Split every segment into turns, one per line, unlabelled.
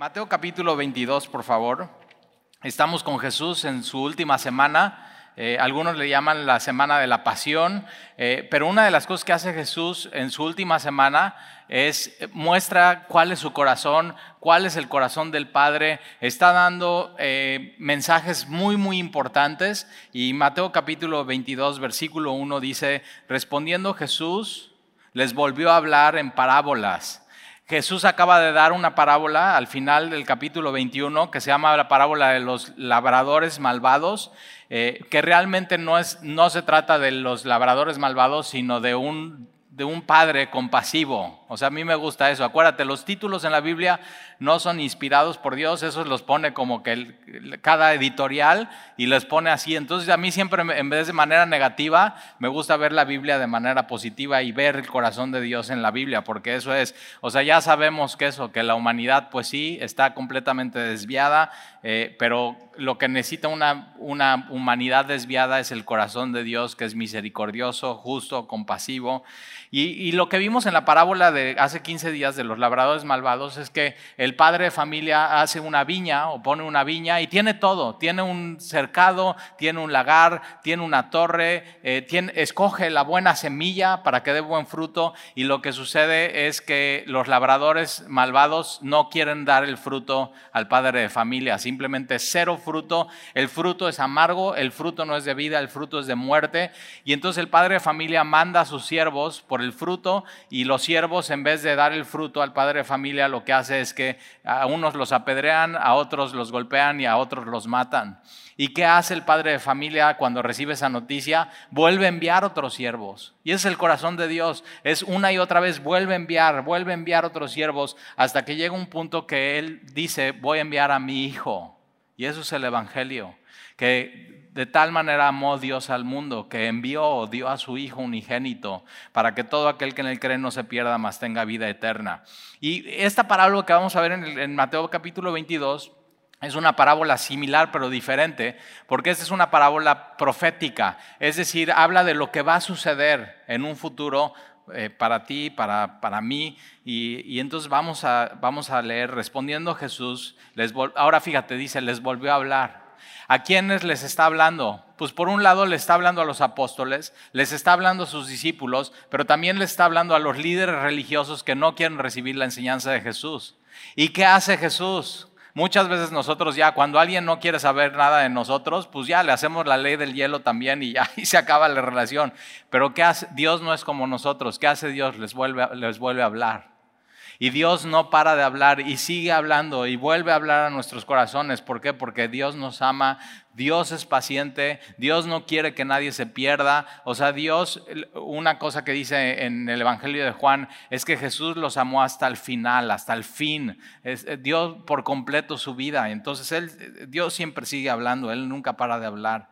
Mateo capítulo 22, por favor. Estamos con Jesús en su última semana. Eh, algunos le llaman la semana de la pasión, eh, pero una de las cosas que hace Jesús en su última semana es eh, muestra cuál es su corazón, cuál es el corazón del Padre. Está dando mensajes muy, muy importantes. Y Mateo capítulo 22, versículo 1 dice, respondiendo Jesús, les volvió a hablar en parábolas Jesús acaba de dar una parábola al final del capítulo 21 que se llama la parábola de los labradores malvados, eh, que realmente no, es, no se trata de los labradores malvados, sino de un de un padre compasivo. O sea, a mí me gusta eso. Acuérdate, los títulos en la Biblia no son inspirados por Dios, esos los pone como que cada editorial y les pone así. Entonces a mí siempre, en vez de manera negativa, me gusta ver la Biblia de manera positiva y ver el corazón de Dios en la Biblia, porque eso es, o sea, ya sabemos que eso, que la humanidad pues sí está completamente desviada, eh, pero lo que necesita una, una humanidad desviada es el corazón de Dios, que es misericordioso, justo, compasivo. Y, lo que vimos en la parábola de hace 15 días de los labradores malvados es que el padre de familia hace una viña o pone una viña y tiene todo. Tiene un cercado, tiene un lagar, tiene una torre, eh, escoge la buena semilla para que dé buen fruto y lo que sucede es que los labradores malvados no quieren dar el fruto al padre de familia, simplemente cero fruto. El fruto es amargo, el fruto no es de vida, el fruto es de muerte. Y entonces el padre de familia manda a sus siervos por el fruto y los siervos en vez de dar el fruto al padre de familia lo que hace es que a unos los apedrean, a otros los golpean y a otros los matan. ¿Y qué hace el padre de familia cuando recibe esa noticia? Vuelve a enviar otros siervos. Y ese es el corazón de Dios. Es una y otra vez, vuelve a enviar, vuelve a enviar otros siervos hasta que llega un punto que Él dice, voy a enviar a mi hijo. Y eso es el Evangelio, que de tal manera amó Dios al mundo que envió, dio a su Hijo unigénito para que todo aquel que en él cree no se pierda, mas tenga vida eterna. Y esta parábola que vamos a ver en, Mateo capítulo 22 es una parábola similar pero diferente, porque esta es una parábola profética, es decir, habla de lo que va a suceder en un futuro eh, para ti, para, para mí. Y, entonces vamos a, vamos a leer, respondiendo Jesús, les ahora fíjate, dice, les volvió a hablar. ¿A quiénes les está hablando? Pues por un lado le está hablando a los apóstoles, les está hablando a sus discípulos, pero también le está hablando a los líderes religiosos que no quieren recibir la enseñanza de Jesús. ¿Y qué hace Jesús? Muchas veces nosotros ya, cuando alguien no quiere saber nada de nosotros, pues ya le hacemos la ley del hielo también y ya y se acaba la relación. Pero ¿qué hace? Dios no es como nosotros. ¿Qué hace Dios? Les vuelve, les vuelve a hablar. Y Dios no para de hablar y sigue hablando y vuelve a hablar a nuestros corazones. ¿Por qué? Porque Dios nos ama, Dios es paciente, Dios no quiere que nadie se pierda. O sea, Dios, una cosa que dice en el Evangelio de Juan es que Jesús los amó hasta el final, hasta el fin. Eh, Dios por completo su vida. Entonces, él, Dios siempre sigue hablando, Él nunca para de hablar.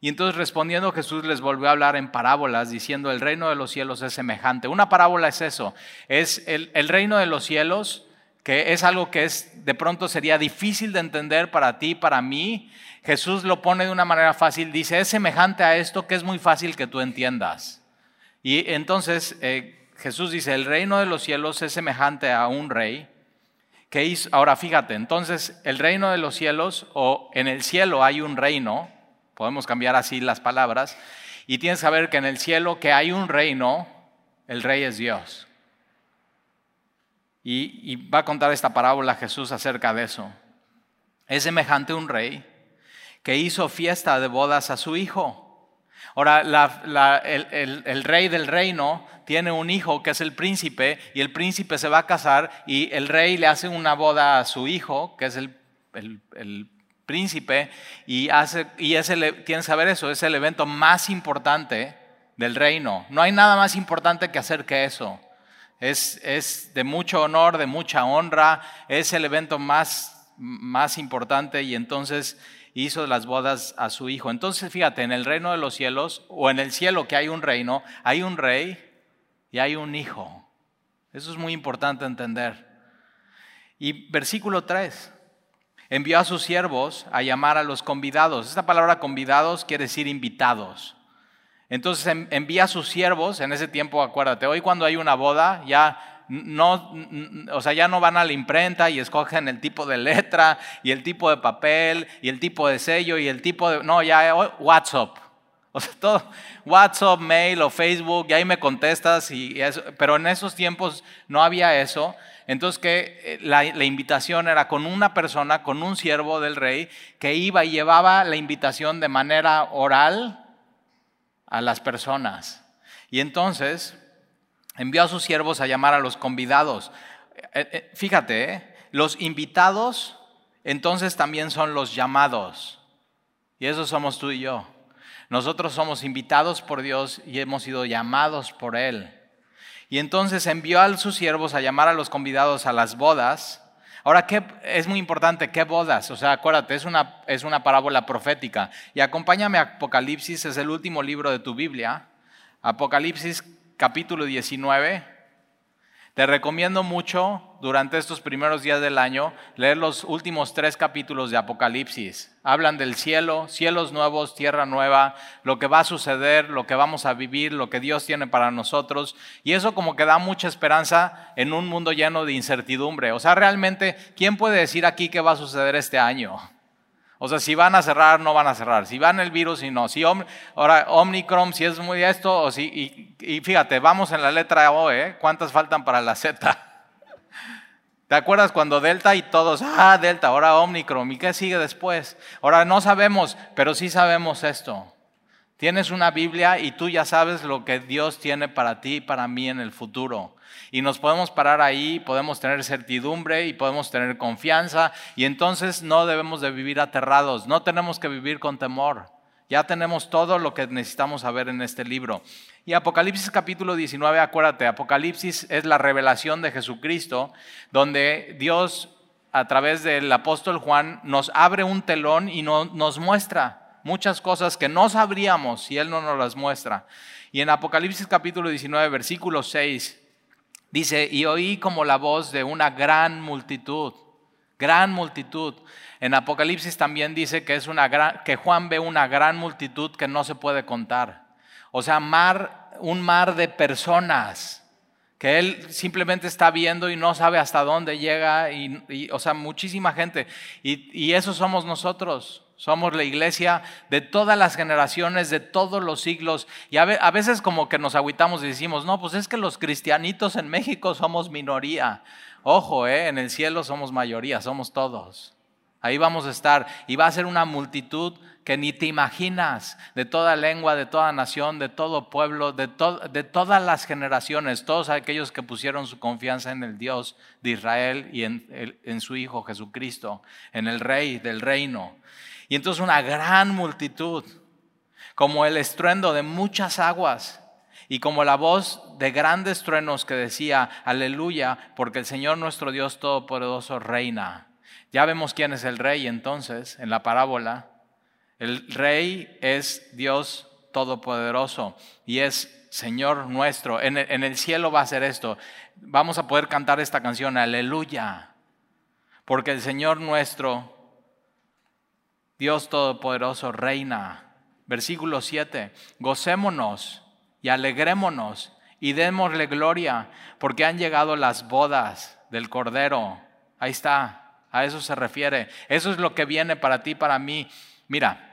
Y entonces respondiendo Jesús les volvió a hablar en parábolas diciendo, el reino de los cielos es semejante. Una parábola es eso, es el, reino de los cielos, que es algo que es de pronto sería difícil de entender para ti, para mí. Jesús lo pone de una manera fácil, dice, es semejante a esto que es muy fácil que tú entiendas. Y entonces eh, Jesús dice, el reino de los cielos es semejante a un rey. Que hizo, ahora fíjate, entonces el reino de los cielos o en el cielo hay un reino, Podemos cambiar así las palabras. Y tienes que saber que en el cielo que hay un reino, el rey es Dios. Y, va a contar esta parábola Jesús acerca de eso. Es semejante un rey que hizo fiesta de bodas a su hijo. Ahora, el, el, rey del reino tiene un hijo que es el príncipe y el príncipe se va a casar y el rey le hace una boda a su hijo, que es el, el príncipe y, hace, y es el, tienes que saber eso, es el evento más importante del reino. No hay nada más importante que hacer que eso. Es, es de mucho honor, de mucha honra, es el evento más, más importante y entonces hizo las bodas a su hijo. Entonces fíjate, en el reino de los cielos o en el cielo que hay un reino, hay un rey y hay un hijo. Eso es muy importante entender. Y versículo 3 envió a sus siervos a llamar a los convidados. Esta palabra convidados quiere decir invitados. Entonces envía a sus siervos, en ese tiempo acuérdate, hoy cuando hay una boda, ya no, o sea, ya no van a la imprenta y escogen el tipo de letra y el tipo de papel y el tipo de sello y el tipo de, no, ya WhatsApp. O sea, todo, WhatsApp, mail o Facebook, y ahí me contestas, y eso, pero en esos tiempos no había eso. Entonces que eh, la, invitación era con una persona, con un siervo del rey, que iba y llevaba la invitación de manera oral a las personas. Y entonces envió a sus siervos a llamar a los convidados. Eh, eh, fíjate, los invitados entonces también son los llamados. Y eso somos tú y yo. Nosotros somos invitados por Dios y hemos sido llamados por Él. Y entonces envió a sus siervos a llamar a los convidados a las bodas. Ahora, ¿qué, es muy importante, ¿qué bodas? O sea, acuérdate, es una, es una parábola profética. Y acompáñame a Apocalipsis, es el último libro de tu Biblia. Apocalipsis capítulo 19. Te recomiendo mucho durante estos primeros días del año leer los últimos tres capítulos de Apocalipsis. Hablan del cielo, cielos nuevos, tierra nueva, lo que va a suceder, lo que vamos a vivir, lo que Dios tiene para nosotros. Y eso como que da mucha esperanza en un mundo lleno de incertidumbre. O sea, realmente, ¿quién puede decir aquí qué va a suceder este año? O sea, si van a cerrar, no van a cerrar. Si van el virus y no. Si ahora Omicron, si es muy esto, o si, y, fíjate, vamos en la letra O, ¿eh? ¿Cuántas faltan para la Z? ¿Te acuerdas cuando Delta y todos, ah, Delta, ahora Omicron, ¿y qué sigue después? Ahora no sabemos, pero sí sabemos esto. Tienes una Biblia y tú ya sabes lo que Dios tiene para ti y para mí en el futuro. Y nos podemos parar ahí, podemos tener certidumbre y podemos tener confianza y entonces no debemos de vivir aterrados, no tenemos que vivir con temor. Ya tenemos todo lo que necesitamos saber en este libro. Y Apocalipsis capítulo 19, acuérdate, Apocalipsis es la revelación de Jesucristo, donde Dios a través del apóstol Juan nos abre un telón y nos muestra muchas cosas que no sabríamos si Él no nos las muestra. Y en Apocalipsis capítulo 19, versículo 6, Dice, y oí como la voz de una gran multitud, gran multitud. En Apocalipsis también dice que, es una gran, que Juan ve una gran multitud que no se puede contar. O sea, mar, un mar de personas que él simplemente está viendo y no sabe hasta dónde llega, y, o sea, muchísima gente. Y, y eso somos nosotros. Somos la iglesia de todas las generaciones, de todos los siglos. Y a veces como que nos aguitamos y decimos, no, pues es que los cristianitos en México somos minoría. Ojo, eh, en el cielo somos mayoría, somos todos. Ahí vamos a estar. Y va a ser una multitud que ni te imaginas, de toda lengua, de toda nación, de todo pueblo, de, de todas las generaciones, todos aquellos que pusieron su confianza en el Dios de Israel y en, en su Hijo Jesucristo, en el Rey del reino. Y entonces una gran multitud, como el estruendo de muchas aguas y como la voz de grandes truenos que decía, aleluya, porque el Señor nuestro Dios Todopoderoso reina. Ya vemos quién es el rey entonces en la parábola. El rey es Dios Todopoderoso y es Señor nuestro. En el, cielo va a ser esto. Vamos a poder cantar esta canción, aleluya, porque el Señor nuestro Dios Todopoderoso reina. Versículo 7, gocémonos y alegrémonos y démosle gloria porque han llegado las bodas del Cordero. Ahí está, a eso se refiere. Eso es lo que viene para ti, para mí. Mira,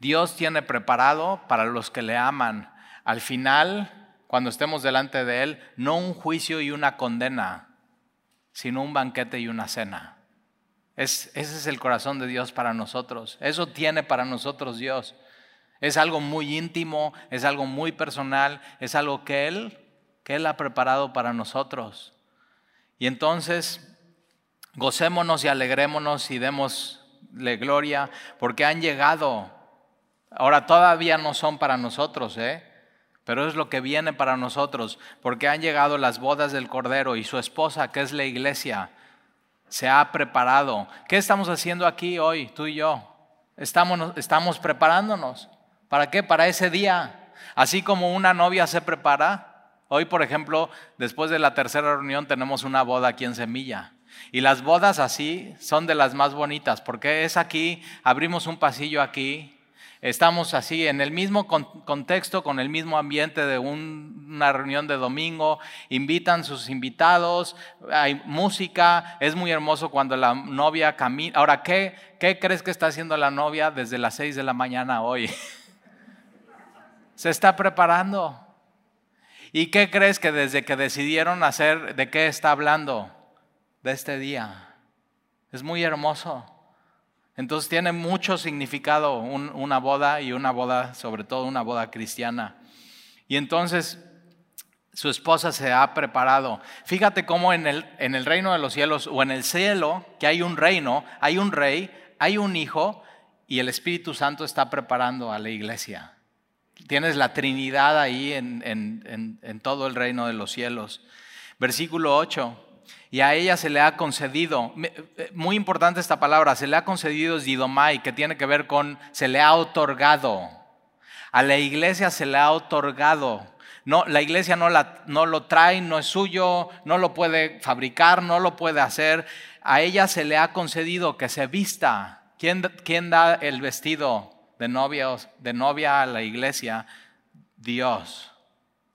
Dios tiene preparado para los que le aman. Al final, cuando estemos delante de Él, no un juicio y una condena, sino un banquete y una cena ese es el corazón de Dios para nosotros. Eso tiene para nosotros Dios. Es algo muy íntimo, es algo muy personal, es algo que Él, que Él ha preparado para nosotros. Y entonces, gocémonos y alegrémonos y démosle gloria, porque han llegado. Ahora todavía no son para nosotros, ¿eh? pero es lo que viene para nosotros, porque han llegado las bodas del Cordero y su esposa, que es la iglesia se ha preparado. ¿Qué estamos haciendo aquí hoy, tú y yo? Estamos, estamos preparándonos. ¿Para qué? Para ese día. Así como una novia se prepara. Hoy, por ejemplo, después de la tercera reunión tenemos una boda aquí en Semilla. Y las bodas así son de las más bonitas, porque es aquí, abrimos un pasillo aquí, Estamos así en el mismo contexto, con el mismo ambiente de una reunión de domingo, invitan sus invitados, hay música, es muy hermoso cuando la novia camina. Ahora, ¿qué, ¿qué crees que está haciendo la novia desde las 6 de la mañana hoy? Se está preparando. ¿Y qué crees que desde que decidieron hacer, de qué está hablando? De este día. Es muy hermoso. Entonces tiene mucho significado una boda y una boda, sobre todo una boda cristiana. Y entonces su esposa se ha preparado. Fíjate cómo en el, en el reino de los cielos o en el cielo, que hay un reino, hay un rey, hay un hijo y el Espíritu Santo está preparando a la iglesia. Tienes la Trinidad ahí en, en, todo el reino de los cielos. Versículo 8. Y a ella se le ha concedido, eh, muy importante esta palabra, se le ha concedido didomai, que tiene que ver con, se le ha otorgado. A la iglesia se le ha otorgado. No, la iglesia no, la, no lo trae, no es suyo, no lo puede fabricar, no lo puede hacer. A ella se le ha concedido que se vista. ¿Quién, quién da el vestido? de, novios, de novia a la iglesia, Dios.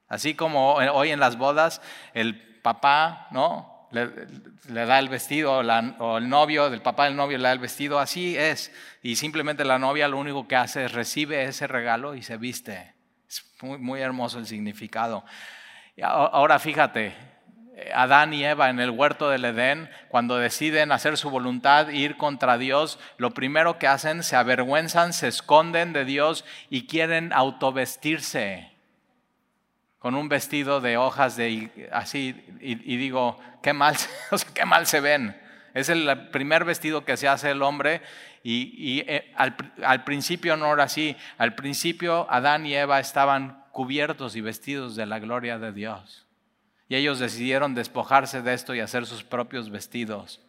Así como hoy en las bodas el papá, ¿no? Le, da el vestido, o el novio, del papá del novio le da el vestido, así es. Y simplemente la novia lo único que hace es recibe ese regalo y se viste. Es muy, muy hermoso el significado. Ahora fíjate, Adán y Eva en el huerto del Edén, cuando deciden hacer su voluntad, ir contra Dios, lo primero que hacen, se avergüenzan, se esconden de Dios y quieren autovestirse con un vestido de hojas de así, y, digo, qué mal, qué mal se ven. Es el primer vestido que se hace el hombre y, eh, al, al principio no era así. Al principio Adán y Eva estaban cubiertos y vestidos de la gloria de Dios. Y ellos decidieron despojarse de esto y hacer sus propios vestidos.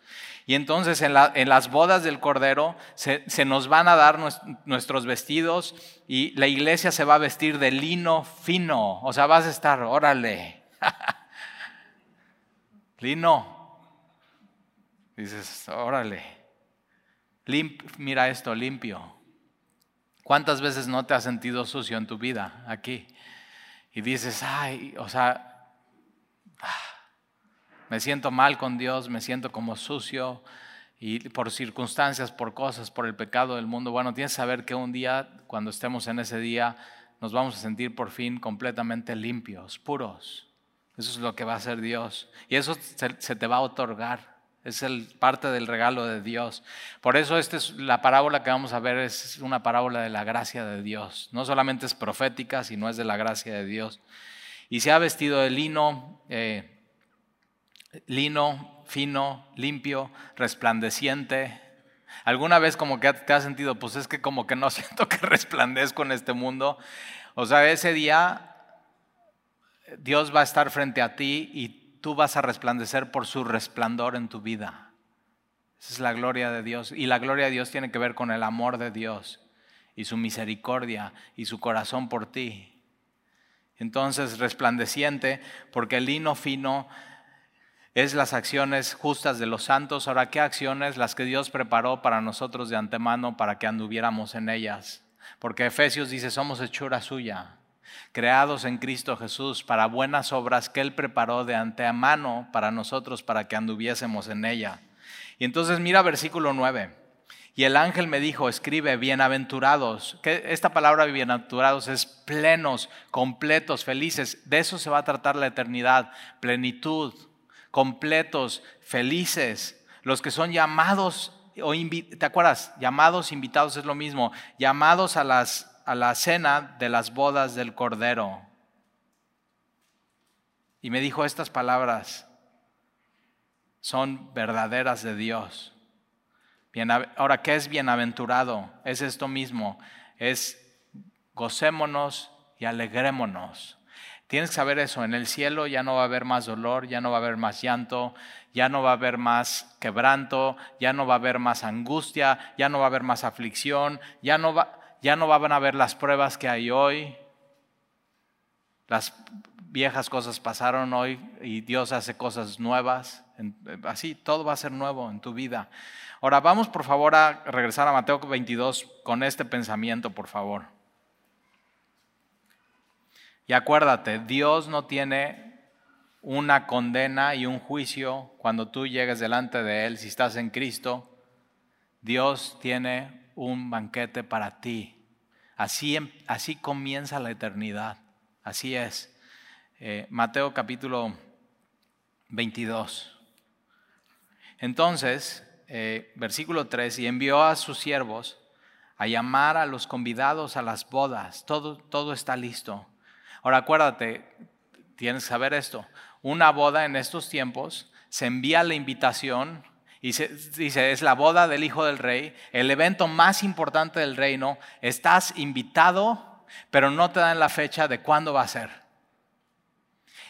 Y entonces en, las bodas del Cordero se, nos van a dar nuestros vestidos y la iglesia se va a vestir de lino fino. O sea, vas a estar, órale. lino. Dices, órale. mira esto, limpio. ¿Cuántas veces no te has sentido sucio en tu vida aquí? Y dices, ay, o sea, me siento mal con Dios, me siento como sucio y por circunstancias, por cosas, por el pecado del mundo. Bueno, tienes que saber que un día, cuando estemos en ese día, nos vamos a sentir por fin completamente limpios, puros. Eso es lo que va a hacer Dios. Y eso se, te va a otorgar. Es el, parte del regalo de Dios. Por eso esta es la parábola que vamos a ver, es una parábola de la gracia de Dios. No solamente es profética, sino es de la gracia de Dios. Y se ha vestido de lino. Eh, lino, fino, limpio, resplandeciente. ¿Alguna vez como que te has sentido, pues es que como que no siento que resplandezco en este mundo? O sea, ese día Dios va a estar frente a ti y tú vas a resplandecer por su resplandor en tu vida. Esa es la gloria de Dios. Y la gloria de Dios tiene que ver con el amor de Dios y su misericordia y su corazón por ti. Entonces, resplandeciente, porque el lino fino es las acciones justas de los santos. Ahora, ¿qué acciones? Las que Dios preparó para nosotros de antemano para que anduviéramos en ellas. Porque Efesios dice, somos hechura suya, creados en Cristo Jesús para buenas obras que Él preparó de antemano para nosotros para que anduviésemos en ella. Y entonces mira versículo 9. Y el ángel me dijo, escribe, bienaventurados. Que esta palabra bienaventurados es plenos, completos, felices. De eso se va a tratar la eternidad, plenitud, completos, felices, los que son llamados, o ¿te acuerdas? Llamados, invitados es lo mismo, llamados a, las, a la cena de las bodas del Cordero. Y me dijo estas palabras, son verdaderas de Dios. Ahora, ¿qué es bienaventurado? Es esto mismo, es gocémonos y alegrémonos. Tienes que saber eso, en el cielo ya no va a haber más dolor, ya no va a haber más llanto, ya no va a haber más quebranto, ya no va a haber más angustia, ya no va a haber más aflicción, ya no, va, ya no van a haber las pruebas que hay hoy. Las, viejas cosas pasaron hoy y Dios hace cosas nuevas. Así, todo va a ser nuevo en tu vida. Ahora vamos por favor a regresar a Mateo 22 con este pensamiento, por favor. Y acuérdate, Dios no tiene una condena y un juicio cuando tú llegues delante de Él, si estás en Cristo. Dios tiene un banquete para ti. Así, em, así comienza la eternidad. Así es. Eh, Mateo capítulo 22. Entonces, eh, versículo 3, y envió a sus siervos a llamar a los convidados a las bodas. Todo, todo está listo. Ahora acuérdate, tienes que saber esto. Una boda en estos tiempos se envía la invitación y se, dice, es la boda del Hijo del Rey, el evento más importante del reino. Estás invitado, pero no te dan la fecha de cuándo va a ser.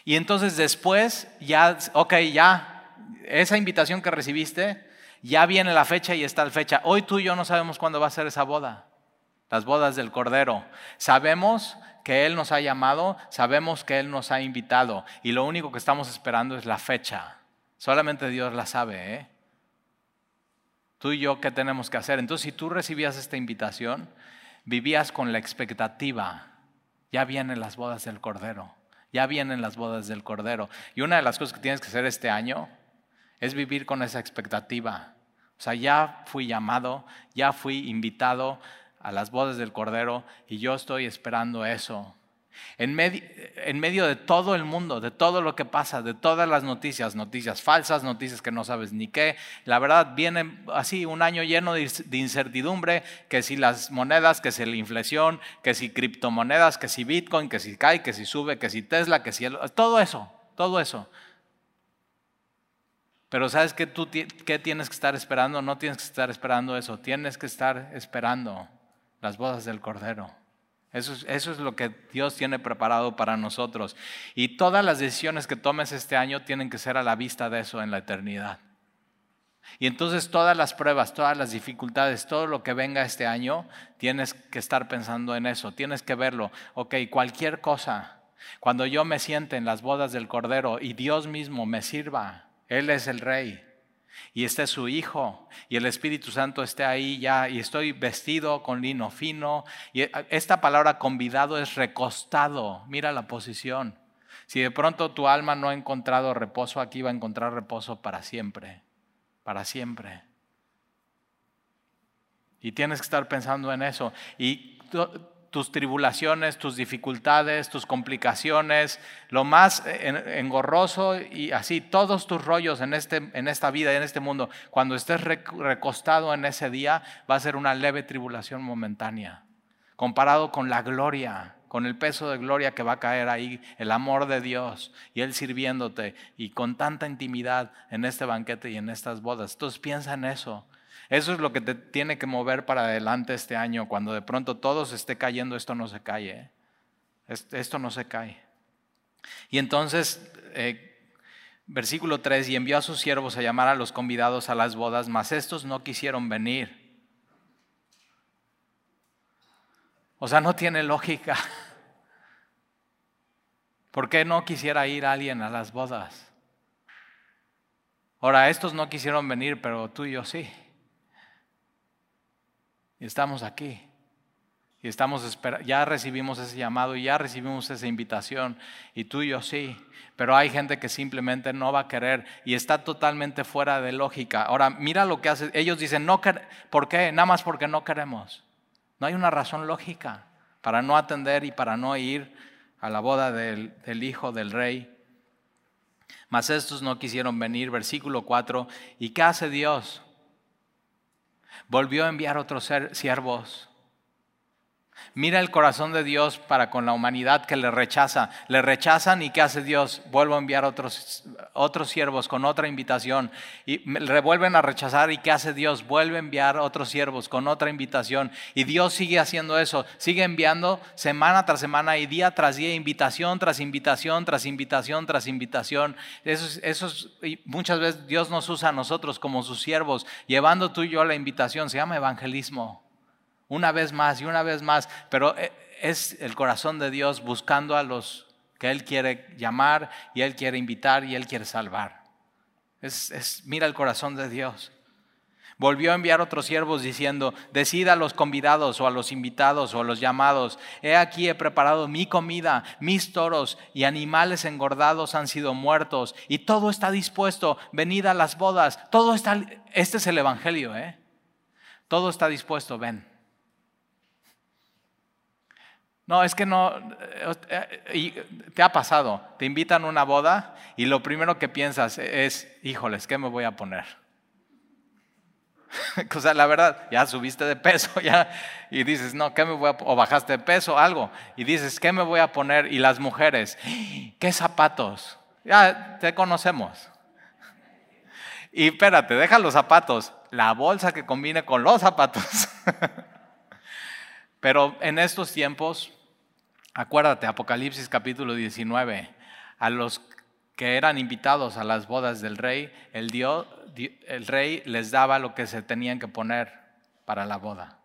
Y entonces después, ya, ok, ya, esa invitación que recibiste, ya viene la fecha y está la fecha. Hoy tú y yo no sabemos cuándo va a ser esa boda, las bodas del Cordero. Sabemos que Él nos ha llamado, sabemos que Él nos ha invitado y lo único que estamos esperando es la fecha. Solamente Dios la sabe. ¿eh? Tú y yo, ¿qué tenemos que hacer? Entonces, si tú recibías esta invitación, vivías con la expectativa, ya vienen las bodas del Cordero, ya vienen las bodas del Cordero. Y una de las cosas que tienes que hacer este año es vivir con esa expectativa. O sea, ya fui llamado, ya fui invitado a las bodas del Cordero y yo estoy esperando eso. En, medio de todo el mundo, de todo lo que pasa, de todas las noticias, noticias falsas, noticias que no sabes ni qué, la verdad viene así un año lleno de incertidumbre, que si las monedas, que si la inflación, que si criptomonedas, que si Bitcoin, que si cae, que si sube, que si Tesla, que si... todo eso, todo eso. Pero ¿sabes qué, tú, qué tienes que estar esperando? No tienes que estar esperando eso, tienes que estar esperando las bodas del Cordero. Eso es, eso es, lo que Dios tiene preparado para nosotros. Y todas las decisiones que tomes este año tienen que ser a la vista de eso en la eternidad. Y entonces todas las pruebas, todas las dificultades, todo lo que venga este año, tienes que estar pensando en eso, tienes que verlo. Ok, cualquier cosa, cuando yo me siente en las bodas del Cordero y Dios mismo me sirva, él es el rey y este su hijo y el Espíritu Santo esté ahí ya y estoy vestido con lino fino. Y esta palabra convidado es recostado. Mira la posición. Si de pronto tu alma no ha encontrado reposo aquí, va a encontrar reposo para siempre, para siempre. Y tienes que estar pensando en eso. Y tus tribulaciones, tus dificultades, tus complicaciones, lo más engorroso y así, todos tus rollos en, este, en esta vida y en este mundo, cuando estés recostado en ese día, va a ser una leve tribulación momentánea, comparado con la gloria, con el peso de gloria que va a caer ahí, el amor de Dios y Él sirviéndote y con tanta intimidad en este banquete y en estas bodas. Entonces piensa en eso. Eso es lo que te tiene que mover para adelante este año. Cuando de pronto todo se esté cayendo, esto no se cae. ¿eh? Esto no se cae. Y entonces, eh, versículo 3, y envió a sus siervos a llamar a los convidados a las bodas, mas estos no quisieron venir. O sea, no tiene lógica. ¿Por qué no quisiera ir alguien a las bodas? Ahora, estos no quisieron venir, pero tú y yo sí. Estamos aquí. Y estamos ya recibimos ese llamado y ya recibimos esa invitación. Y tú y yo sí. Pero hay gente que simplemente no va a querer y está totalmente fuera de lógica. Ahora, mira lo que hace. Ellos dicen, no ¿por qué? Nada más porque no queremos. No hay una razón lógica para no atender y para no ir a la boda del, del hijo del rey. Mas estos no quisieron venir. Versículo 4. ¿Y qué hace Dios? Volvió a enviar otros siervos Mira el corazón de Dios para con la humanidad que le rechaza. Le rechazan y ¿qué hace Dios? Vuelvo a enviar otros, otros siervos con otra invitación. Y le vuelven a rechazar y ¿qué hace Dios? Vuelve a enviar otros siervos con otra invitación. Y Dios sigue haciendo eso. Sigue enviando semana tras semana y día tras día, invitación tras invitación, tras invitación, tras invitación. Eso, eso y muchas veces Dios nos usa a nosotros como sus siervos, llevando tú y yo la invitación. Se llama evangelismo una vez más y una vez más, pero eh, es el corazón de Dios buscando a los que Él quiere llamar y Él quiere invitar y Él quiere salvar. Es, mira el corazón de Dios. Volvió a enviar otros siervos diciendo, decida a los convidados o a los invitados o a los llamados, he aquí he preparado mi comida, mis toros y animales engordados han sido muertos y todo está dispuesto, venid a las bodas, todo está, este es el Evangelio, ¿eh? Todo está dispuesto, ven. No, es que no, eh, te ha pasado, te invitan a una boda y lo primero que piensas es, híjoles, ¿qué me voy a poner? o sea, la verdad, ya subiste de peso, ya, y dices, no, ¿qué me voy a o bajaste de peso, algo, y dices, ¿qué me voy a poner? Y las mujeres, ¿qué zapatos? Ya te conocemos. Y espérate, deja los zapatos, la bolsa que combine con los zapatos. Pero en estos tiempos Acuérdate, Apocalipsis capítulo 19, a los que eran invitados a las bodas del rey, el, Dios, el rey les daba lo que se tenían que poner para la boda.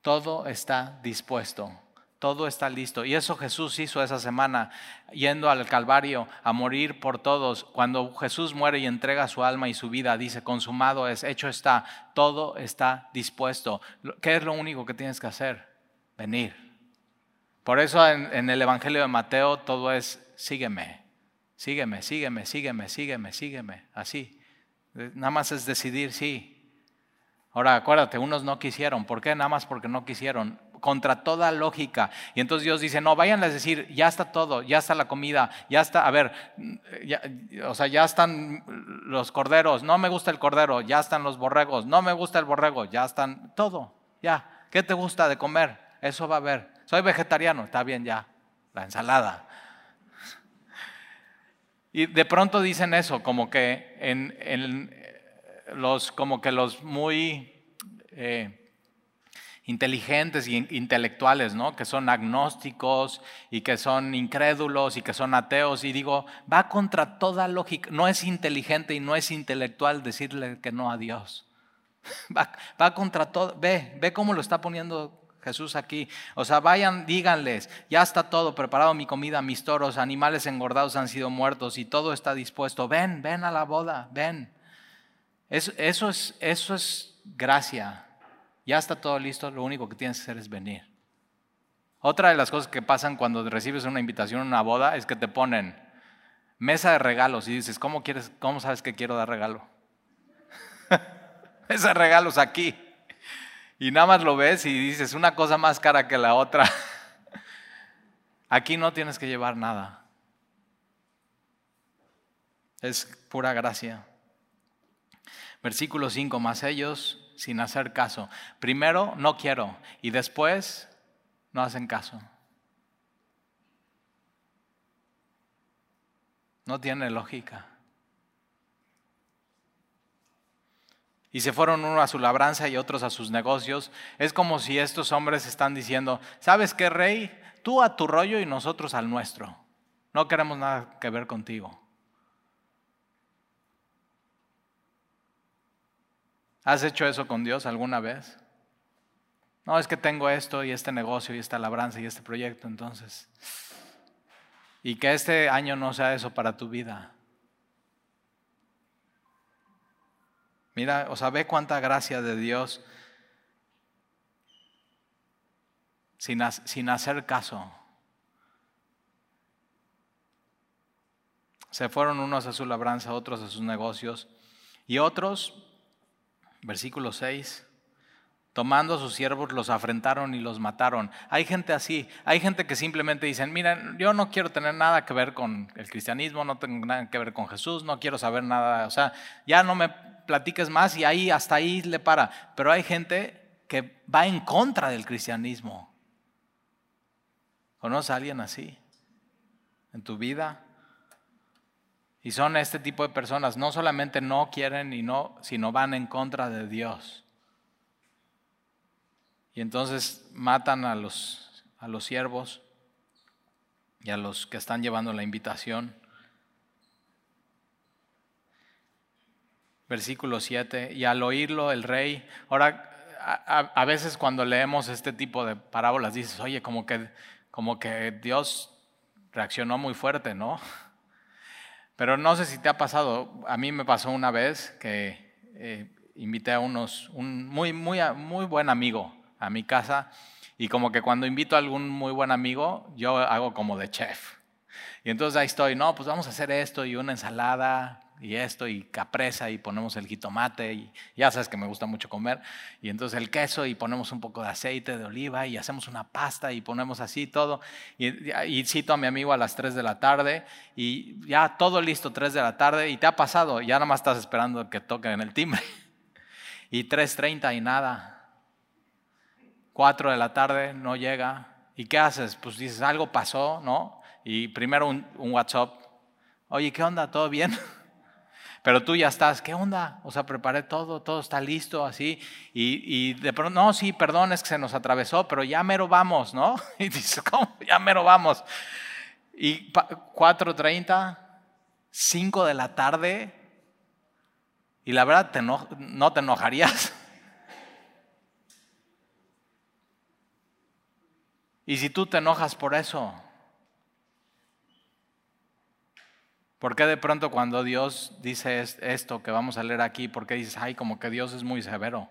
Todo está dispuesto, todo está listo. Y eso Jesús hizo esa semana, yendo al Calvario a morir por todos. Cuando Jesús muere y entrega su alma y su vida, dice, consumado es, hecho está, todo está dispuesto. ¿Qué es lo único que tienes que hacer? Venir por eso en, el Evangelio de Mateo todo es sígueme, sígueme, sígueme, sígueme, sígueme, sígueme, así. Nada más es decidir sí. Ahora acuérdate, unos no quisieron. ¿Por qué? Nada más porque no quisieron. Contra toda lógica. Y entonces Dios dice, no, vayan a decir, ya está todo, ya está la comida, ya está, a ver, o sea, ya están los corderos, no me gusta el cordero, ya están los borregos, no me gusta el borrego, ya están, todo, ya. ¿Qué te gusta de comer? Eso va a haber. Soy vegetariano, está bien ya, la ensalada. Y de pronto dicen eso, como que en, los, como que los muy eh, inteligentes e intelectuales, ¿no? Que son agnósticos y que son incrédulos y que son ateos. Y digo, va contra toda lógica. No es inteligente y no es intelectual decirle que no a Dios. Va, va contra todo. Ve, ve cómo lo está poniendo Jesús aquí. O sea, vayan, díganles, ya está todo preparado, mi comida, mis toros, animales engordados han sido muertos y todo está dispuesto. Ven, ven a la boda, ven. Eso, eso, es, eso es gracia. Ya está todo listo, lo único que tienes que hacer es venir. Otra de las cosas que pasan cuando recibes una invitación a una boda es que te ponen mesa de regalos y dices, ¿cómo, quieres, cómo sabes que quiero dar regalo? mesa de regalos aquí. Y nada más lo ves y dices, una cosa más cara que la otra. Aquí no tienes que llevar nada. Es pura gracia. Versículo 5, más ellos sin hacer caso. Primero, no quiero. Y después, no hacen caso. No tiene lógica. Y se fueron uno a su labranza y otros a sus negocios, es como si estos hombres están diciendo, ¿sabes qué, rey? Tú a tu rollo y nosotros al nuestro. No queremos nada que ver contigo. ¿Has hecho eso con Dios alguna vez? No, es que tengo esto y este negocio y esta labranza y este proyecto, entonces. Y que este año no sea eso para tu vida. Mira, o sea, ve cuánta gracia de Dios sin, hacer caso. Se fueron unos a su labranza, otros a sus negocios. Y otros, versículo 6, tomando a sus siervos los afrentaron y los mataron. Hay gente así, hay gente que simplemente dicen, miren, yo no quiero tener nada que ver con el cristianismo, no tengo nada que ver con Jesús, no quiero saber nada, o sea, ya no me platiques más y ahí hasta ahí le para. Pero hay gente que va en contra del cristianismo. ¿Conoces a alguien así en tu vida? Y son este tipo de personas, no solamente no quieren y no, sino van en contra de Dios. Y entonces matan a los, a los siervos y a los que están llevando la invitación. Versículo 7, y al oírlo el rey, ahora a, veces cuando leemos este tipo de parábolas dices, oye, como que, como que Dios reaccionó muy fuerte, ¿no? Pero no sé si te ha pasado, a mí me pasó una vez que eh, invité a unos, un muy, muy, muy buen amigo a mi casa y como que cuando invito a algún muy buen amigo, yo hago como de chef. Y entonces ahí estoy, no, pues vamos a hacer esto y una ensalada y esto y capresa y ponemos el jitomate y ya sabes que me gusta mucho comer y entonces el queso y ponemos un poco de aceite de oliva y hacemos una pasta y ponemos así todo y, cito a mi amigo a las 3 de la tarde y ya todo listo 3 de la tarde y te ha pasado, ya nada más estás esperando que toquen el timbre y 3.30 y nada 4 de la tarde no llega y ¿qué haces? Pues dices algo pasó, ¿no? Y primero un, un WhatsApp, oye, ¿qué onda? ¿Todo bien? Pero tú ya estás, ¿qué onda? O sea, preparé todo, todo está listo, así. Y, y, de pronto, no, sí, perdón, es que se nos atravesó, pero ya mero vamos, ¿no? Y dices, ¿cómo? Ya mero vamos. Y 4.30, 5 de la tarde, y la verdad te no, no te enojarías. Y si tú te enojas por eso, ¿Por qué de pronto cuando Dios dice esto que vamos a leer aquí, por qué dices, ay, como que Dios es muy severo?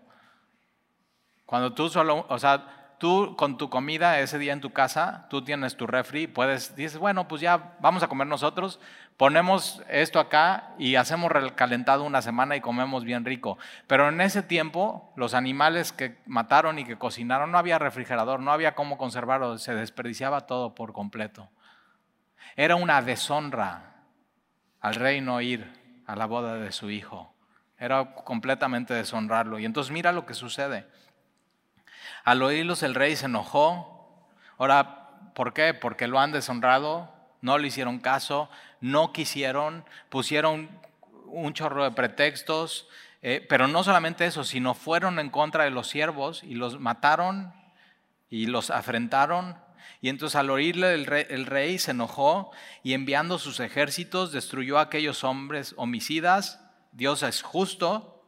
Cuando tú solo, o sea, tú con tu comida ese día en tu casa, tú tienes tu refri, puedes, dices, bueno, pues ya vamos a comer nosotros, ponemos esto acá y hacemos recalentado una semana y comemos bien rico. Pero en ese tiempo, los animales que mataron y que cocinaron, no había refrigerador, no había cómo conservarlo, se desperdiciaba todo por completo. Era una deshonra al rey no ir a la boda de su hijo. Era completamente deshonrarlo. Y entonces mira lo que sucede. Al oírlos el rey se enojó. Ahora, ¿por qué? Porque lo han deshonrado, no le hicieron caso, no quisieron, pusieron un chorro de pretextos, eh, pero no solamente eso, sino fueron en contra de los siervos y los mataron y los afrentaron y entonces al oírle el rey, se enojó y enviando sus ejércitos destruyó a aquellos hombres homicidas. Dios es justo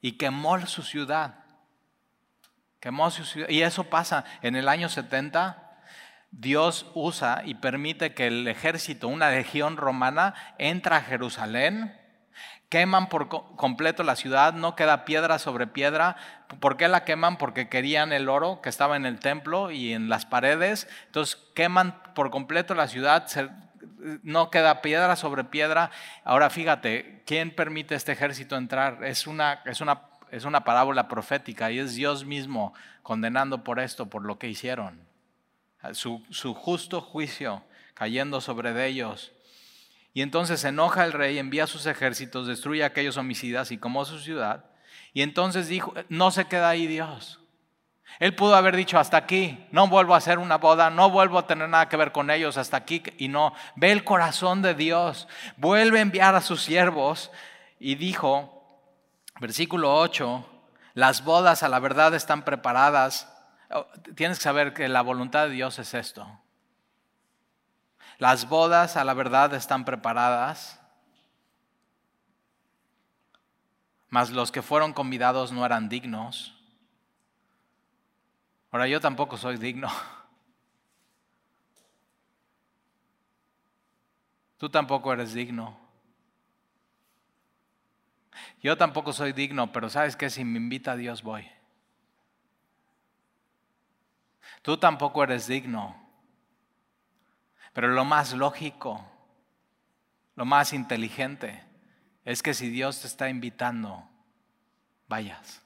y quemó su ciudad. Quemó su ciudad. Y eso pasa en el año 70. Dios usa y permite que el ejército, una legión romana, entra a Jerusalén Queman por completo la ciudad, no queda piedra sobre piedra. ¿Por qué la queman? Porque querían el oro que estaba en el templo y en las paredes. Entonces queman por completo la ciudad, no queda piedra sobre piedra. Ahora fíjate, ¿quién permite este ejército entrar? Es una, es una, es una parábola profética y es Dios mismo condenando por esto, por lo que hicieron. Su, su justo juicio cayendo sobre ellos. Y entonces se enoja el rey, envía sus ejércitos, destruye a aquellos homicidas y como su ciudad. Y entonces dijo, no se queda ahí Dios. Él pudo haber dicho hasta aquí, no vuelvo a hacer una boda, no vuelvo a tener nada que ver con ellos hasta aquí. Y no, ve el corazón de Dios, vuelve a enviar a sus siervos. Y dijo, versículo 8, las bodas a la verdad están preparadas. Oh, tienes que saber que la voluntad de Dios es esto. Las bodas a la verdad están preparadas, mas los que fueron convidados no eran dignos. Ahora yo tampoco soy digno. Tú tampoco eres digno. Yo tampoco soy digno, pero sabes que si me invita a Dios voy. Tú tampoco eres digno, pero lo más lógico, lo más inteligente, es que si Dios te está invitando, vayas.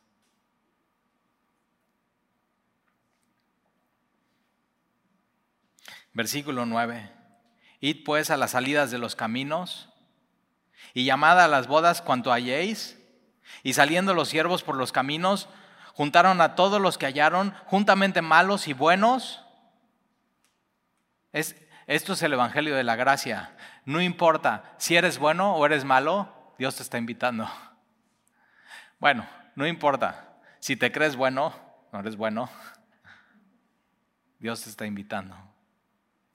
Versículo 9. Id pues a las salidas de los caminos y llamad a las bodas cuanto halléis. Y saliendo los siervos por los caminos, juntaron a todos los que hallaron, juntamente malos y buenos. Es, esto es el Evangelio de la Gracia. No importa si eres bueno o eres malo, Dios te está invitando. Bueno, no importa. Si te crees bueno, no eres bueno, Dios te está invitando.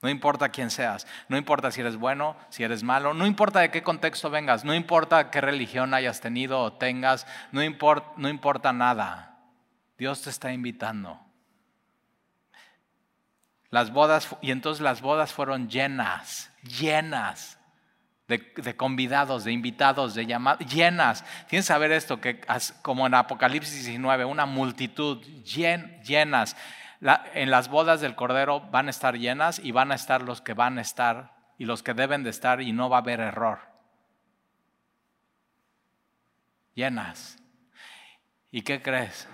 No importa quién seas, no importa si eres bueno, si eres malo, no importa de qué contexto vengas, no importa qué religión hayas tenido o tengas, no importa, no importa nada. Dios te está invitando. Las bodas, y entonces las bodas fueron llenas, llenas de, convidados, de invitados, de llamados, llenas. Tienes que saber esto, que como en Apocalipsis 19, una multitud llenas. en las bodas del Cordero van a estar llenas y van a estar los que van a estar y los que deben de estar y no va a haber error. Llenas. ¿Y qué crees?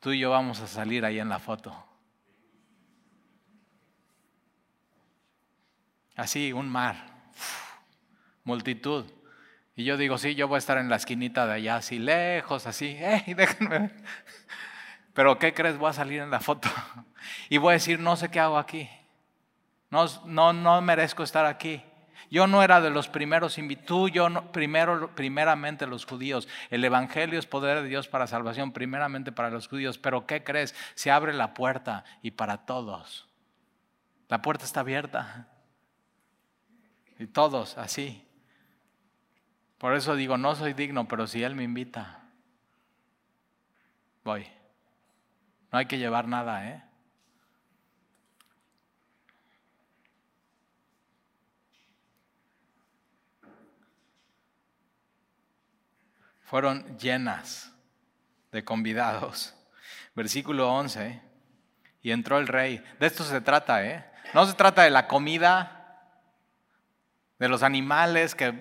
Tú y yo vamos a salir ahí en la foto. Así, un mar, multitud. Y yo digo, sí, yo voy a estar en la esquinita de allá, así lejos, así, hey, déjenme. Pero ¿qué crees? Voy a salir en la foto. Y voy a decir, no sé qué hago aquí. No, no, no merezco estar aquí. Yo no era de los primeros invitados, yo no, primero, primeramente los judíos. El Evangelio es poder de Dios para salvación, primeramente para los judíos. Pero ¿qué crees? Se abre la puerta y para todos. La puerta está abierta. Y todos así. Por eso digo, no soy digno, pero si Él me invita, voy. No hay que llevar nada, ¿eh? fueron llenas de convidados. Versículo 11. Y entró el rey. De esto se trata, ¿eh? No se trata de la comida, de los animales, que,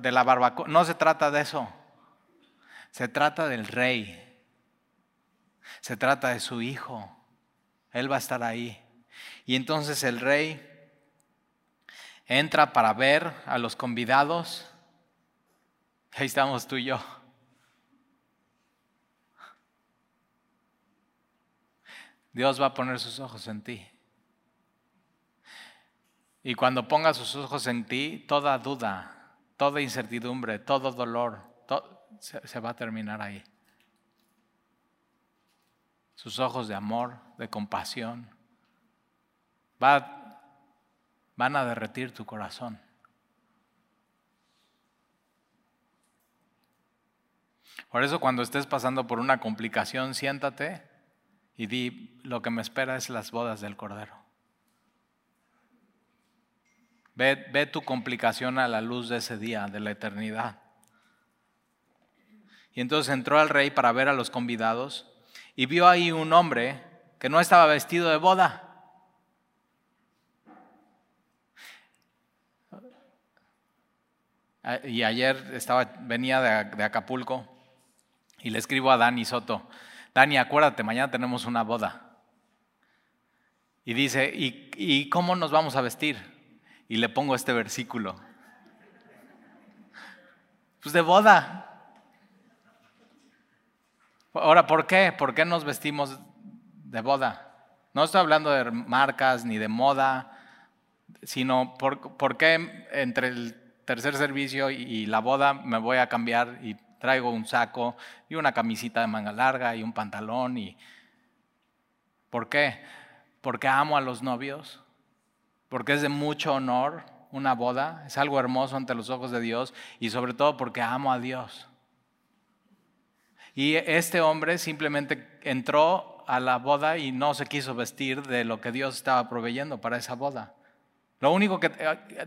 de la barbacoa. No se trata de eso. Se trata del rey. Se trata de su hijo. Él va a estar ahí. Y entonces el rey entra para ver a los convidados. Ahí estamos tú y yo. Dios va a poner sus ojos en ti. Y cuando ponga sus ojos en ti, toda duda, toda incertidumbre, todo dolor, se, va a terminar ahí. Sus ojos de amor, de compasión, va, van a derretir tu corazón. Por eso cuando estés pasando por una complicación, siéntate y di, lo que me espera es las bodas del Cordero. Ve, tu complicación a la luz de ese día, de la eternidad. Y entonces entró al rey para ver a los convidados y vio ahí un hombre que no estaba vestido de boda. Y ayer estaba, venía de, Acapulco y le escribo a Dani Soto. Dani, acuérdate, mañana tenemos una boda. Y dice, ¿y, cómo nos vamos a vestir? Y le pongo este versículo. Pues de boda. Ahora, ¿por qué? ¿Por qué nos vestimos de boda? No estoy hablando de marcas ni de moda, sino por, por qué entre el tercer servicio y la boda me voy a cambiar y traigo un saco y una camisita de manga larga y un pantalón. Y... ¿Por qué? Porque amo a los novios, porque es de mucho honor una boda, es algo hermoso ante los ojos de Dios y sobre todo porque amo a Dios. Y este hombre simplemente entró a la boda y no se quiso vestir de lo que Dios estaba proveyendo para esa boda. Lo único que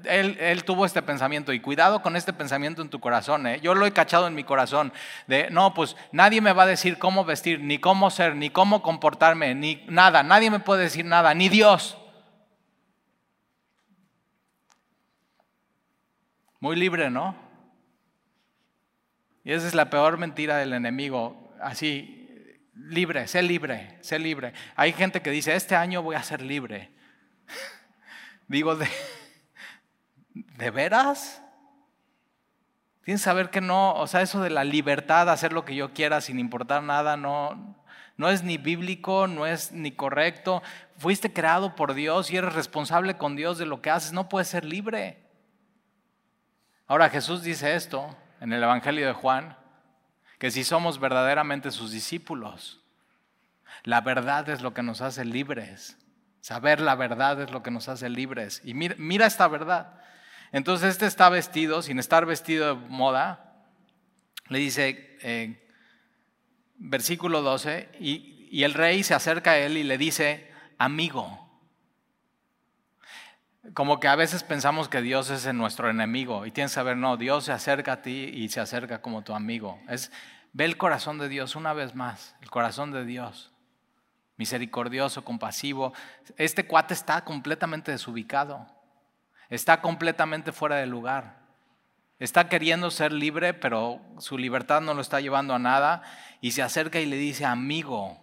él, él, tuvo este pensamiento y cuidado con este pensamiento en tu corazón. ¿eh? Yo lo he cachado en mi corazón de, no, pues nadie me va a decir cómo vestir, ni cómo ser, ni cómo comportarme, ni nada. Nadie me puede decir nada, ni Dios. Muy libre, ¿no? Y esa es la peor mentira del enemigo. Así, libre, sé libre, sé libre. Hay gente que dice, este año voy a ser libre. Digo, ¿de, ¿de veras? Tienes que saber que no, o sea, eso de la libertad hacer lo que yo quiera sin importar nada, no, no es ni bíblico, no es ni correcto. Fuiste creado por Dios y eres responsable con Dios de lo que haces, no puedes ser libre. Ahora Jesús dice esto en el Evangelio de Juan, que si somos verdaderamente sus discípulos, la verdad es lo que nos hace libres. Saber la verdad es lo que nos hace libres. Y mira, esta verdad. Entonces este está vestido, sin estar vestido de moda, le dice, eh, versículo 12, y, y el rey se acerca a él y le dice, amigo. Como que a veces pensamos que Dios es nuestro enemigo y tienes que saber, no, Dios se acerca a ti y se acerca como tu amigo. Es, ve el corazón de Dios una vez más, el corazón de Dios, misericordioso, compasivo. Este cuate está completamente desubicado, está completamente fuera de lugar. Está queriendo ser libre, pero su libertad no lo está llevando a nada y se acerca y le dice, amigo,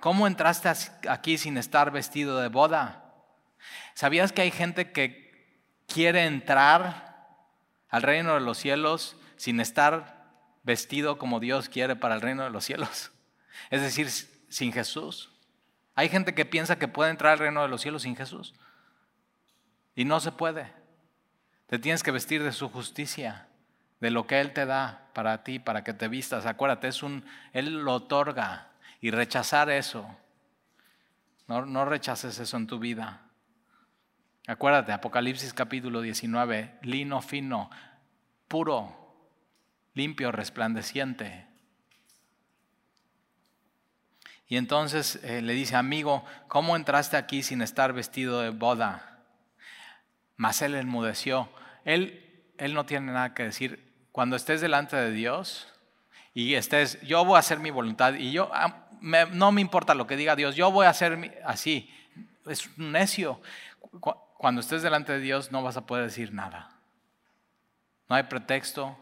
¿cómo entraste aquí sin estar vestido de boda? ¿Sabías que hay gente que quiere entrar al reino de los cielos sin estar vestido como Dios quiere para el reino de los cielos? Es decir, sin Jesús. Hay gente que piensa que puede entrar al reino de los cielos sin Jesús. Y no se puede. Te tienes que vestir de su justicia, de lo que Él te da para ti, para que te vistas. Acuérdate, es un, Él lo otorga. Y rechazar eso, no, no rechaces eso en tu vida. Acuérdate, Apocalipsis capítulo 19, lino fino, puro, limpio, resplandeciente. Y entonces eh, le dice, amigo, ¿cómo entraste aquí sin estar vestido de boda? Mas él enmudeció. Él, él no tiene nada que decir. Cuando estés delante de Dios y estés, yo voy a hacer mi voluntad y yo, ah, no me importa lo que diga Dios, yo voy a hacer así. Es un necio cuando estés delante de Dios no vas a poder decir nada. No hay pretexto,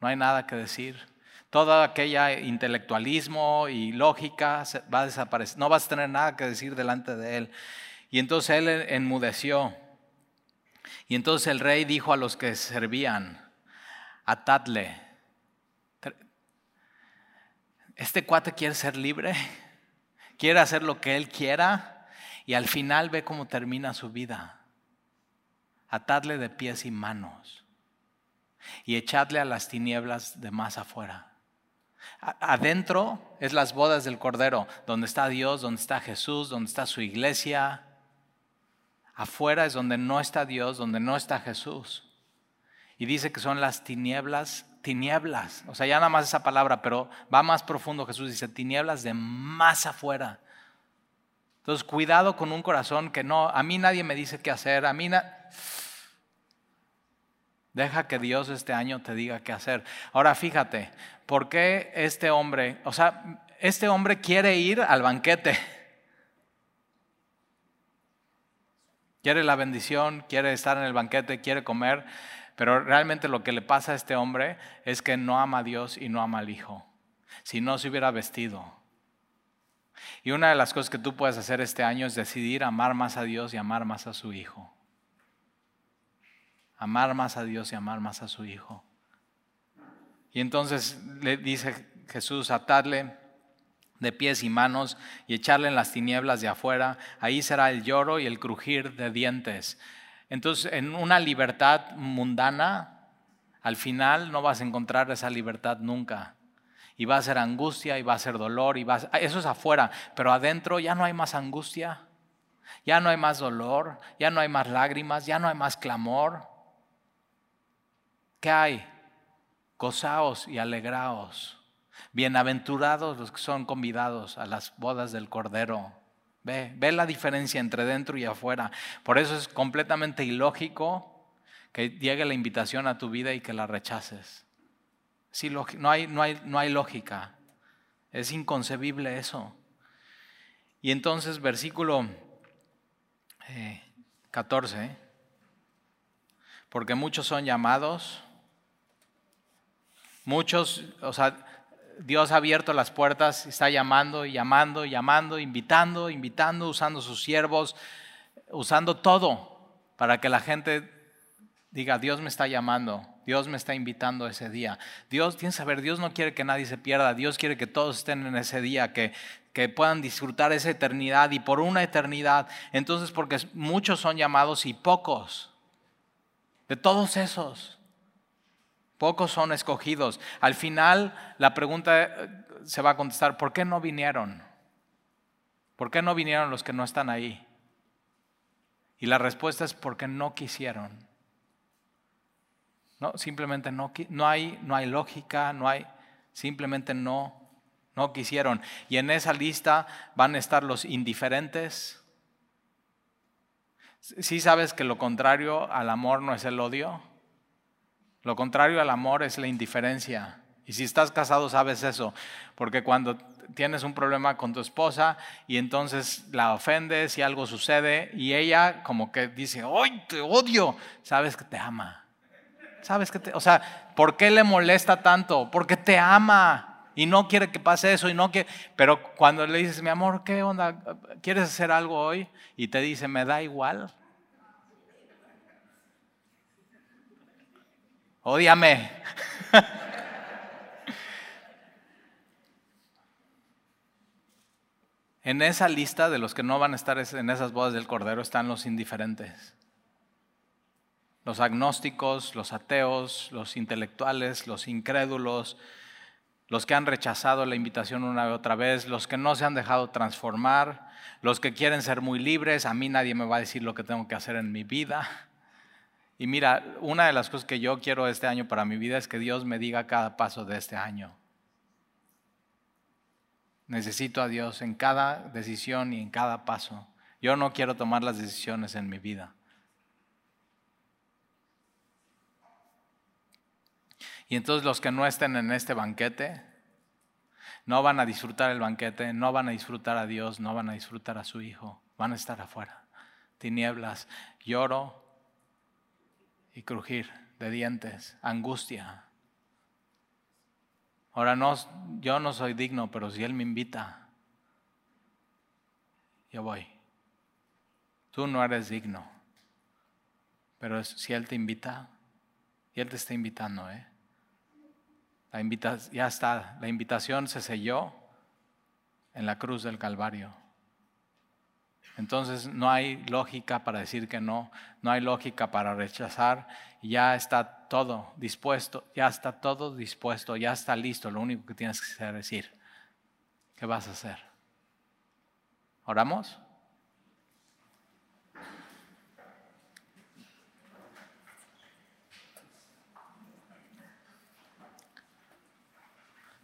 no hay nada que decir. Todo aquella intelectualismo y lógica va a desaparecer. No vas a tener nada que decir delante de él. Y entonces él enmudeció. Y entonces el rey dijo a los que servían, atadle. Este cuate quiere ser libre, quiere hacer lo que él quiera y al final ve cómo termina su vida. Atadle de pies y manos y echadle a las tinieblas de más afuera. Adentro es las bodas del Cordero, donde está Dios, donde está Jesús, donde está su iglesia. Afuera es donde no está Dios, donde no está Jesús. Y dice que son las tinieblas, tinieblas. O sea, ya nada más esa palabra, pero va más profundo. Jesús dice tinieblas de más afuera. Entonces, cuidado con un corazón que no, a mí nadie me dice qué hacer, a mí Deja que Dios este año te diga qué hacer. Ahora fíjate, ¿por qué este hombre, o sea, este hombre quiere ir al banquete? Quiere la bendición, quiere estar en el banquete, quiere comer, pero realmente lo que le pasa a este hombre es que no ama a Dios y no ama al Hijo. Si no se hubiera vestido, y una de las cosas que tú puedes hacer este año es decidir amar más a Dios y amar más a su Hijo. Amar más a Dios y amar más a su Hijo. Y entonces le dice Jesús, atarle de pies y manos y echarle en las tinieblas de afuera. Ahí será el lloro y el crujir de dientes. Entonces, en una libertad mundana, al final no vas a encontrar esa libertad nunca y va a ser angustia y va a ser dolor y va eso es afuera, pero adentro ya no hay más angustia, ya no hay más dolor, ya no hay más lágrimas, ya no hay más clamor. ¿Qué hay? Gozaos y alegraos. Bienaventurados los que son convidados a las bodas del Cordero. Ve, ve la diferencia entre dentro y afuera. Por eso es completamente ilógico que llegue la invitación a tu vida y que la rechaces no, hay, no, hay, no hay lógica. Es inconcebible eso. Y entonces, versículo 14, eh, porque muchos son llamados, muchos, o sea, Dios ha abierto las puertas, está llamando y llamando llamando, invitando, invitando, usando sus siervos, usando todo para que la gente diga, Dios me está llamando, Dios me está invitando ese día. Dios, tienes que saber, Dios no quiere que nadie se pierda, Dios quiere que todos estén en ese día, que, que puedan disfrutar esa eternidad y por una eternidad. Entonces, porque muchos son llamados y pocos, de todos esos, pocos son escogidos. Al final, la pregunta eh, se va a contestar, ¿por qué no vinieron? ¿Por qué no vinieron los que no están ahí? Y la respuesta es porque no quisieron. No, simplemente no, no, hay, no hay lógica, no hay, simplemente no, no quisieron. Y en esa lista van a estar los indiferentes, ¿Sí sabes que lo contrario al amor no es el odio? Lo contrario al amor es la indiferencia. Y si estás casado sabes eso, porque cuando tienes un problema con tu esposa y entonces la ofendes y algo sucede y ella como que dice, ¡ay, te odio! Sabes que te ama. Sabes que te, o sea, ¿por qué le molesta tanto? Porque te ama y no quiere que pase eso y no que, pero cuando le dices, mi amor, ¿qué onda? ¿Quieres hacer algo hoy? Y te dice, me da igual. Ódiame. En esa lista de los que no van a estar en esas bodas del Cordero están los indiferentes. Los agnósticos, los ateos, los intelectuales, los incrédulos, los que han rechazado la invitación una y otra vez, los que no se han dejado transformar, los que quieren ser muy libres, a mí nadie me va a decir lo que tengo que hacer en mi vida. Y mira, una de las cosas que yo quiero este año para mi vida es que Dios me diga cada paso de este año. Necesito a Dios en cada decisión y en cada paso. Yo no quiero tomar las decisiones en mi vida. Y entonces los que no estén en este banquete no van a disfrutar el banquete, no van a disfrutar a Dios, no van a disfrutar a su Hijo, van a estar afuera. Tinieblas, lloro y crujir de dientes, angustia, Ahora, no, yo no soy digno, pero si Él me invita, yo voy. Tú no eres digno, pero si Él te invita, y Él te está invitando, ¿eh? La ya está, la invitación se selló en la cruz del Calvario. Entonces no hay lógica para decir que no, no hay lógica para rechazar, ya está todo dispuesto, ya está todo dispuesto, ya está listo, lo único que tienes que hacer es decir, ¿qué vas a hacer? ¿Oramos?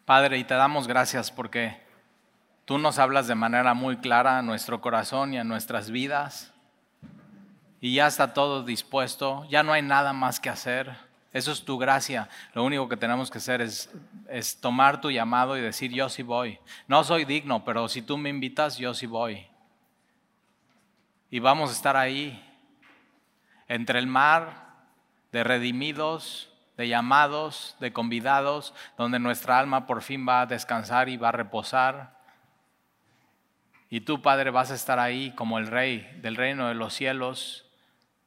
Padre, y te damos gracias porque Tú nos hablas de manera muy clara a nuestro corazón y a nuestras vidas. Y ya está todo dispuesto, ya no hay nada más que hacer. Eso es tu gracia. Lo único que tenemos que hacer es, es tomar tu llamado y decir, yo sí voy. No soy digno, pero si tú me invitas, yo sí voy. Y vamos a estar ahí, entre el mar de redimidos, de llamados, de convidados, donde nuestra alma por fin va a descansar y va a reposar y tú, Padre, vas a estar ahí como el Rey del reino de los cielos,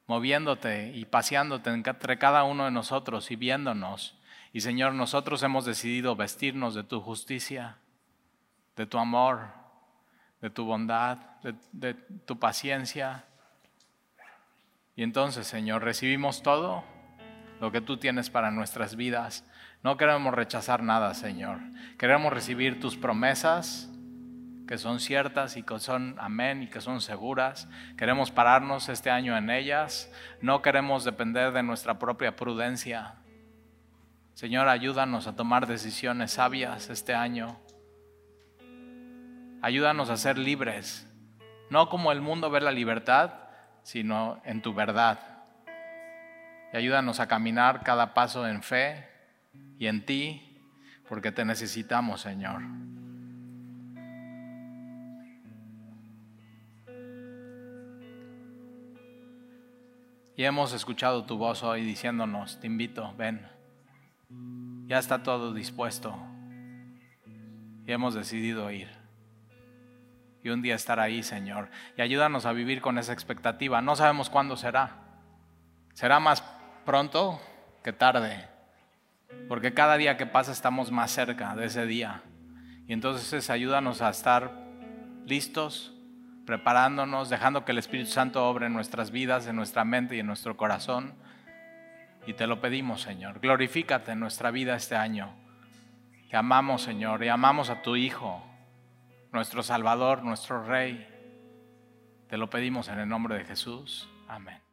moviéndote y paseándote entre cada uno de nosotros y viéndonos. Y Señor, nosotros hemos decidido vestirnos de tu justicia, de tu amor, de tu bondad, de, de tu paciencia. Y entonces, Señor, recibimos todo lo que tú tienes para nuestras vidas. No queremos rechazar nada, Señor. Queremos recibir tus promesas que son ciertas y que son amén y que son seguras. Queremos pararnos este año en ellas. No queremos depender de nuestra propia prudencia. Señor, ayúdanos a tomar decisiones sabias este año. Ayúdanos a ser libres, no como el mundo ve la libertad, sino en tu verdad. Y ayúdanos a caminar cada paso en fe y en ti, porque te necesitamos, Señor. Y hemos escuchado tu voz hoy diciéndonos, te invito, ven. Ya está todo dispuesto. Y hemos decidido ir. Y un día estar ahí, Señor. Y ayúdanos a vivir con esa expectativa. No sabemos cuándo será. Será más pronto que tarde. Porque cada día que pasa estamos más cerca de ese día. Y entonces ayúdanos a estar listos preparándonos, dejando que el Espíritu Santo obre en nuestras vidas, en nuestra mente y en nuestro corazón. Y te lo pedimos, Señor. Glorifícate en nuestra vida este año. Te amamos, Señor, y amamos a tu Hijo, nuestro Salvador, nuestro Rey. Te lo pedimos en el nombre de Jesús. Amén.